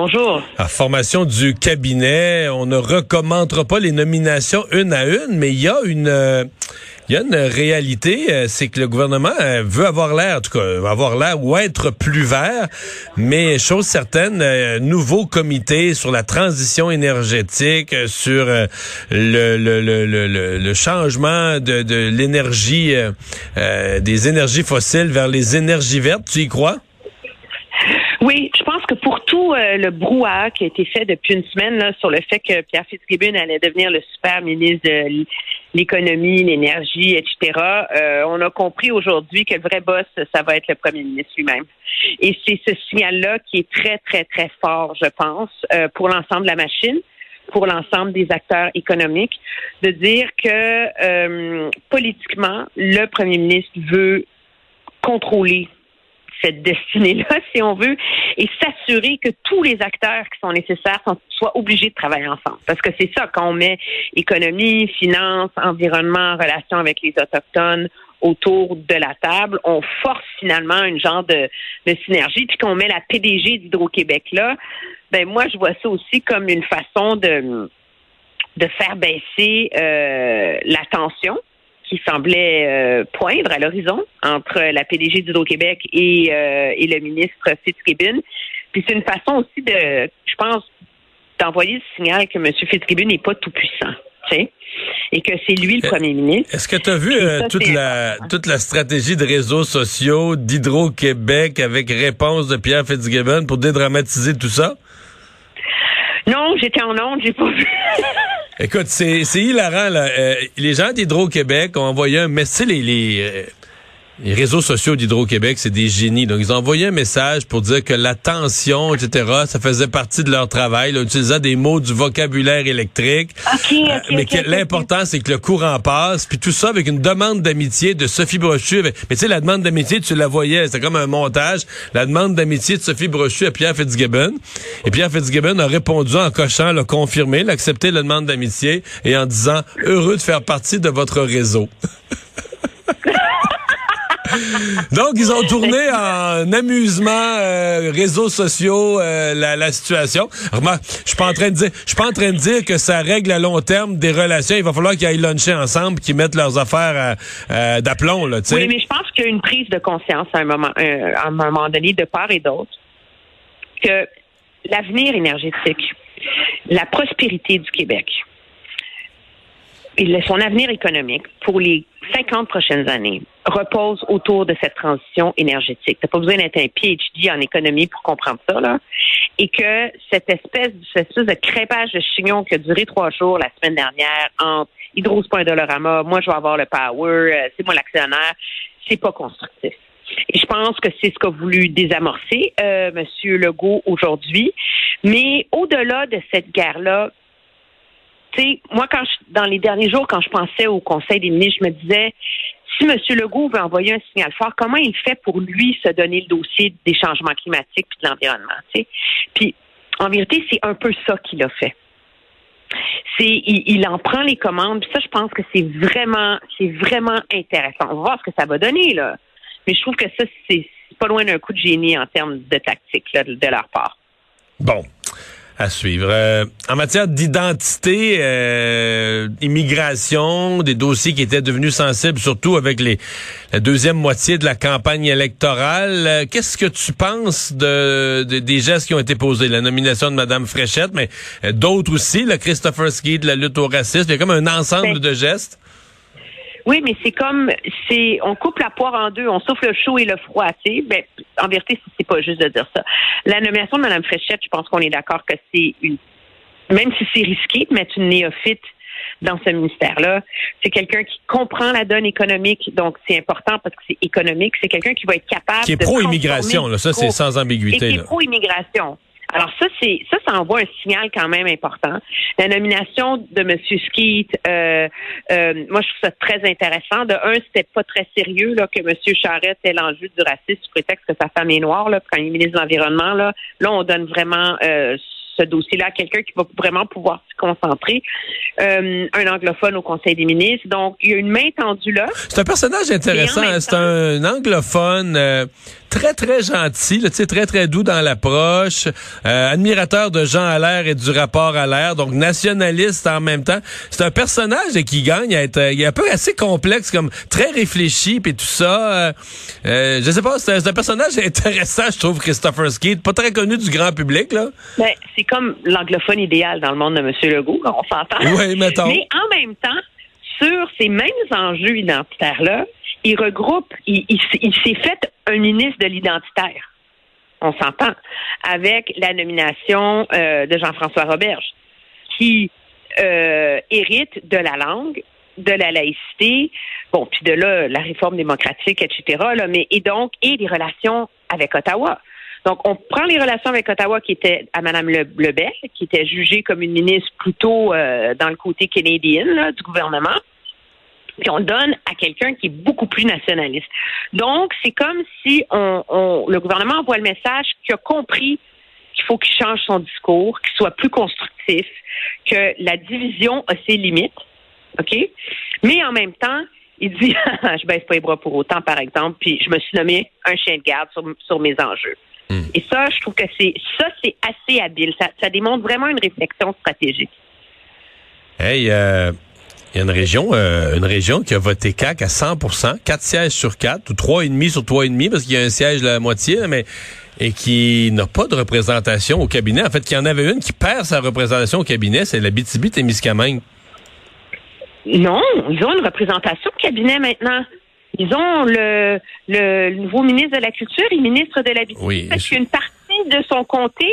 Bonjour. À formation du cabinet, on ne recommandera pas les nominations une à une, mais il y a une, euh, il y a une réalité, euh, c'est que le gouvernement euh, veut avoir l'air, en tout cas, avoir l'air ou être plus vert, mais chose certaine, nouveau comité sur la transition énergétique, sur le, le, le, le, le changement de, de l'énergie, des énergies fossiles vers les énergies vertes, tu y crois? Oui, je pense que pour euh, le brouhaha qui a été fait depuis une semaine sur le fait que Pierre Fitzgibbon allait devenir le super ministre de l'économie, l'énergie, etc., euh, on a compris aujourd'hui que le vrai boss, ça va être le premier ministre lui-même. Et c'est ce signal-là qui est très, très, très fort, je pense, euh, pour l'ensemble de la machine pour l'ensemble des acteurs économiques, de dire que politiquement, le premier ministre veut contrôler cette destinée-là, si on veut, et s'assurer que tous les acteurs qui sont nécessaires soient obligés de travailler ensemble. Parce que c'est ça, quand on met économie, finance, environnement, relation avec les Autochtones autour de la table, on force finalement une genre de, synergie, puis qu'on met la PDG d'Hydro-Québec là, ben moi, je vois ça aussi comme une façon de de faire baisser euh, la tension qui semblait euh, poindre à l'horizon entre la PDG d'Hydro-Québec et, euh, et le ministre Fitzgibbon. Puis c'est une façon aussi de, je pense, d'envoyer le signal que M. Fitzgibbon n'est pas tout puissant. Et que c'est lui le euh, premier ministre. Est-ce que tu as vu toute la toute la stratégie de réseaux sociaux d'Hydro-Québec avec réponse de Pierre Fitzgibbon pour dédramatiser tout ça? Non, j'étais en onde, j'ai pas vu. Écoute, c'est hilarant. Là. Euh, les gens d'Hydro-Québec ont envoyé un message. Les, les, euh, les réseaux sociaux d'Hydro-Québec, c'est des génies. Donc, ils ont envoyé un message pour dire que la tension, etc., ça faisait partie de leur travail, là, utilisant des mots du vocabulaire électrique. Okay, euh, mais l'important, c'est que le courant passe, puis tout ça avec une demande d'amitié de Sophie Brochu. mais tu sais, la demande d'amitié, tu la voyais, c'était comme un montage. La demande d'amitié de Sophie Brochu à Pierre Fitzgibbon. Et Pierre Fitzgibbon a répondu en cochant, l'a confirmé, l'a accepté la demande d'amitié et en disant « Heureux de faire partie de votre réseau ». Donc, ils ont tourné en amusement, euh, réseaux sociaux, euh, la, situation. je suis suis pas en train de dire que ça règle à long terme des relations. Il va falloir qu'ils aillent luncher ensemble, qu'ils mettent leurs affaires euh, d'aplomb, là, Oui, mais je pense qu'il y a une prise de conscience à un moment, à un moment donné, de part et d'autre, que l'avenir énergétique, la prospérité du Québec, et son avenir économique pour les 50 prochaines années repose autour de cette transition énergétique. Tu n'as pas besoin d'être un PhD en économie pour comprendre ça, là. Et que cette espèce, cette espèce de crépage de chignon qui a duré trois jours la semaine dernière entre Hydro Dolorama, moi je vais avoir le power, euh, c'est moi l'actionnaire, c'est pas constructif. Et je pense que c'est ce qu'a voulu désamorcer euh, M. Legault aujourd'hui. Mais au-delà de cette guerre-là, tu sais, moi, quand je, dans les derniers jours, quand je pensais au Conseil des ministres, je me disais, si M. Legault veut envoyer un signal fort, comment il fait pour lui se donner le dossier des changements climatiques et de l'environnement? Puis, en vérité, c'est un peu ça qu'il a fait. C'est, il, en prend les commandes. Puis ça, je pense que c'est vraiment, c'est vraiment intéressant. On va voir ce que ça va donner là. Mais je trouve que ça, c'est pas loin d'un coup de génie en termes de tactique de leur part. Bon, à suivre. Euh, en matière d'identité, euh, immigration, des dossiers qui étaient devenus sensibles, surtout avec les, la deuxième moitié de la campagne électorale. Euh, qu'est-ce que tu penses de, des gestes qui ont été posés? La nomination de Mme Fréchette, mais d'autres aussi, le Christopher Ski de la lutte au racisme. Il y a comme un ensemble ben, de gestes. Oui, mais c'est comme c'est on coupe la poire en deux, on souffle le chaud et le froid. Tu ben, en vérité, c'est pas juste de dire ça. La nomination de Mme Fréchette, je pense qu'on est d'accord que c'est une même si c'est risqué de mettre une néophyte dans ce ministère-là. C'est quelqu'un qui comprend la donne économique, donc c'est important parce que c'est économique. C'est quelqu'un qui va être capable qui est pro-immigration, ça c'est sans ambiguïté. Et qui est pro-immigration. Alors ça, c'est ça, ça envoie un signal quand même important. La nomination de M. Skeet, euh, euh, moi je trouve ça très intéressant. De un, c'était pas très sérieux là que M. Charette ait l'enjeu du racisme sous prétexte que sa femme est noire là, quand il est ministre de l'environnement là. Là, on donne vraiment euh, ce dossier-là, quelqu'un qui va vraiment pouvoir se concentrer, euh, un anglophone au Conseil des ministres. Donc, il y a une main tendue là. C'est un personnage intéressant. Hein. C'est un anglophone. Euh, très, très gentil, là, très, très doux dans l'approche, euh, admirateur de Jean Allaire et du rapport à l'air, donc nationaliste en même temps. C'est un personnage qui gagne à être il est un peu assez complexe, comme très réfléchi, puis tout ça. Euh, euh, je sais pas, c'est un, personnage intéressant, je trouve, Christopher Skeet, pas très connu du grand public. là. Ben, c'est comme l'anglophone idéal dans le monde de M. Legault, on s'entend. Oui, mettons. Mais en même temps, sur ces mêmes enjeux identitaires-là, il regroupe, il, s'est fait un ministre de l'identitaire. On s'entend. Avec la nomination euh, de Jean-François Roberge, qui euh, hérite de la langue, de la laïcité, bon, puis de là, la réforme démocratique, etc., mais, et donc, et les relations avec Ottawa. Donc, on prend les relations avec Ottawa qui étaient à Mme Lebel, qui était jugée comme une ministre plutôt euh, dans le côté canadien du gouvernement puis on donne à quelqu'un qui est beaucoup plus nationaliste. Donc, c'est comme si on, le gouvernement envoie le message qu'il a compris qu'il faut qu'il change son discours, qu'il soit plus constructif, que la division a ses limites, OK? Mais en même temps, il dit, je baisse pas les bras pour autant, par exemple, puis je me suis nommé un chien de garde sur, mes enjeux. Hmm. Et ça, je trouve que c'est ça, c'est assez habile. Ça, ça démontre vraiment une réflexion stratégique. Hey, euh, il y a une région, euh, une région qui a voté CAC à 100% quatre sièges sur quatre, ou trois et demi sur trois et demi, parce qu'il y a un siège la moitié, mais et qui n'a pas de représentation au cabinet. En fait, qu'il y en avait une qui perd sa représentation au cabinet, c'est la BTB-Témiscamingue. Non, ils ont une représentation au cabinet maintenant. Ils ont le, le, nouveau ministre de la Culture et ministre de l'Habitat. Oui, parce qu'une partie de son comté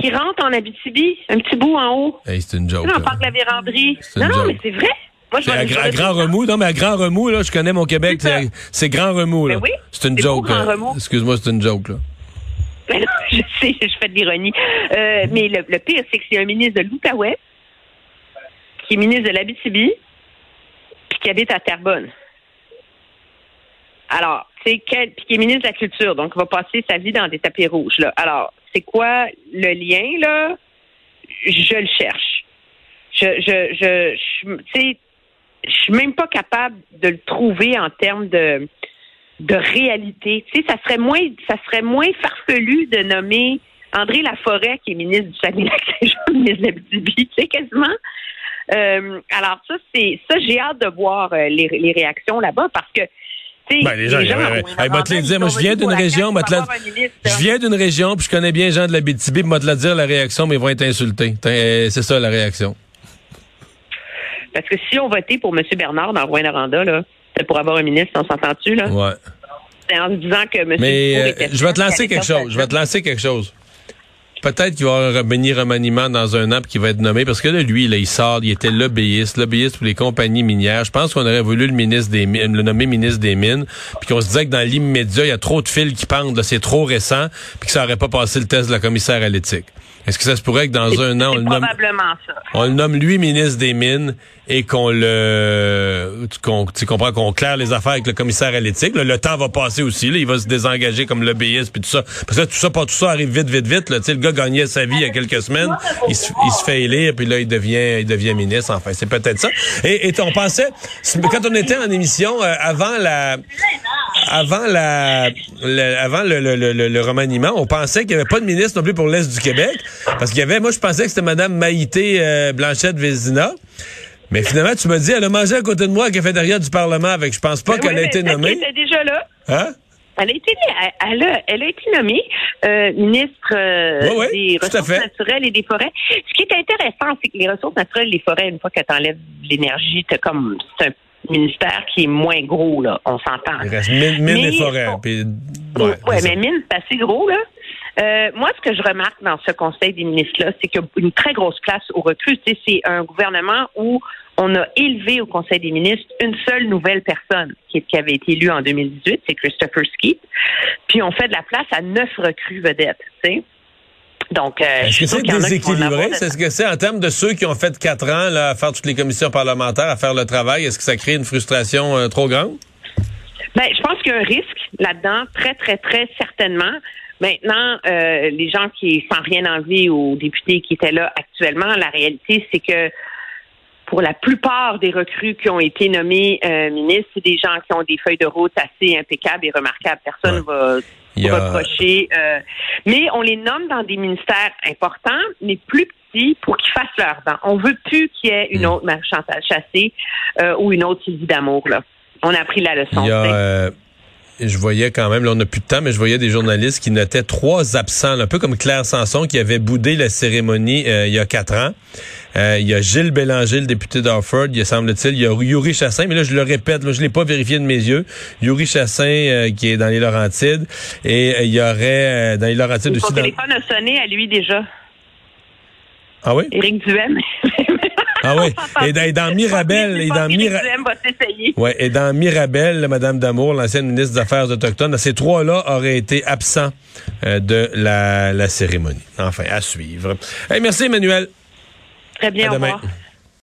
qui rentre en Abitibi, un petit bout en haut. c'est une joke. Là, on parle de la véranderie. Non, non, mais c'est vrai. Moi, je à, à grand remous, non, mais à grand remous, là, je connais mon Québec, c'est grand remous, là. oui, c'est une joke. Excuse-moi, c'est une joke, là. Mais non, je sais, je fais de l'ironie. Euh, mais le, pire, c'est que c'est un ministre de l'Outaouais, qui est ministre de l'Abitibi, puis qui habite à Terrebonne. Alors, c'est quel, puis qui est ministre de la Culture, donc il va passer sa vie dans des tapis rouges, là. Alors, c'est quoi le lien, là? Je le cherche. Je, je, je, sais, je suis même pas capable de le trouver en termes de, de réalité. Tu sais, ça serait moins, ça serait moins farfelu de nommer André Laforêt, qui est ministre du Saguenay-Lac-Saint-Jean, ministre de tu sais, quasiment. Euh, alors ça, c'est ça, j'ai hâte de voir euh, les, les réactions là-bas parce que ben, les gens, les gens te dire, moi, je viens d'une région, je viens d'une région, puis je connais bien les gens de la BTB, moi, te la dire la réaction, mais ils vont être insultés. Euh, c'est ça, la réaction. Parce que si on votait pour M. Bernard dans Rouen-Noranda, là, c'est pour avoir un ministre, on s'entend-tu, là? Ouais. C'est en disant que M. Mais euh, je vais te lancer quelque chose. Je vais te lancer quelque chose. Peut-être qu'il va y avoir un béni remaniement dans un an qui va être nommé parce que là, lui, là, il sort, il était lobbyiste, lobbyiste pour les compagnies minières. Je pense qu'on aurait voulu le ministre des mines, le nommer ministre des mines, puis qu'on se disait que dans l'immédiat, il y a trop de fils qui pendent, c'est trop récent, puis que ça aurait pas passé le test de la commissaire à l'éthique. Est-ce que ça se pourrait que dans un an, on le nomme, on le nomme lui ministre des Mines et qu'on le, qu'on, tu comprends qu'on claire les affaires avec le commissaire à l'éthique. Le temps va passer aussi. Là, il va se désengager comme lobbyiste puis tout ça. Parce que tout ça, pas tout ça arrive vite, vite, vite. Là. le gars gagnait sa vie il y a quelques semaines. Il se, il se fait élire puis là, il devient, il devient ministre. Enfin, c'est peut-être ça. Et, et on pensait, quand on était en émission euh, avant la, avant la, avant le, le, le, le, remaniement, on pensait qu'il n'y avait pas de ministre non plus pour l'Est du Québec. Parce qu'il y avait, moi, je pensais que c'était Mme Maïté euh, Blanchette-Vézina. Mais finalement, tu me dis, elle a mangé à côté de moi à la cafétéria du Parlement avec. Je pense pas ben qu'elle a été nommée. Elle était déjà là. Hein? Elle a été, elle a, elle a été nommée euh, ministre euh, des Ressources naturelles et des forêts. Ce qui est intéressant, c'est que les ressources naturelles et les forêts, une fois que tu enlèves l'énergie, comme c'est un ministère qui est moins gros, là, on s'entend. Il reste mine, et forêt. Oui, ouais, mais mine, c'est assez gros, là. Euh, moi, ce que je remarque dans ce Conseil des ministres-là, c'est qu'il y a une très grosse place au recrues. C'est un gouvernement où on a élevé au Conseil des ministres une seule nouvelle personne qui, avait été élue en 2018, c'est Christopher Skeet. Puis on fait de la place à neuf recrues vedettes. sais. Donc, euh, est-ce que c'est déséquilibré? Est-ce que c'est en termes de ceux qui ont fait quatre ans là, à faire toutes les commissions parlementaires, à faire le travail, est-ce que ça crée une frustration euh, trop grande? Ben, je pense qu'il y a un risque là-dedans, très, très, très certainement. Maintenant, euh, les gens qui, sans rien enlever aux députés qui étaient là actuellement, la réalité, c'est que pour la plupart des recrues qui ont été nommés euh, ministres, c'est des gens qui ont des feuilles de route assez impeccables et remarquables. Personne ne va reprocher. Euh, mais on les nomme dans des ministères importants, mais plus petits, pour qu'ils fassent leur dent. On veut plus qu'il y ait une hmm. autre Marie-Chantal Chassé euh, ou une autre Sylvie Damour. Là. On a appris la leçon je voyais quand même, là, on n'a plus de temps, mais je voyais des journalistes qui notaient trois absents, un peu comme Claire Sanson qui avait boudé la cérémonie euh, il y a quatre ans. Euh, il y a Gilles Bélanger, le député d'Orford, il semble-t-il, il y a Yuri Chassin, mais là je le répète, là, je l'ai pas vérifié de mes yeux. Yuri Chassin euh, qui est dans les Laurentides et il y aurait dans les Laurentides aussi. Son téléphone a sonné à lui déjà. Ah oui? Éric Duhem. Ah oui. Et dans, et dans Mirabel, et dans Mirabel. Ouais, et dans Mirabel, Madame Damour, l'ancienne ministre des Affaires autochtones, ces trois-là auraient été absents euh, de la, la cérémonie. Enfin, à suivre. Hey, merci Emmanuel. Très bien, au revoir.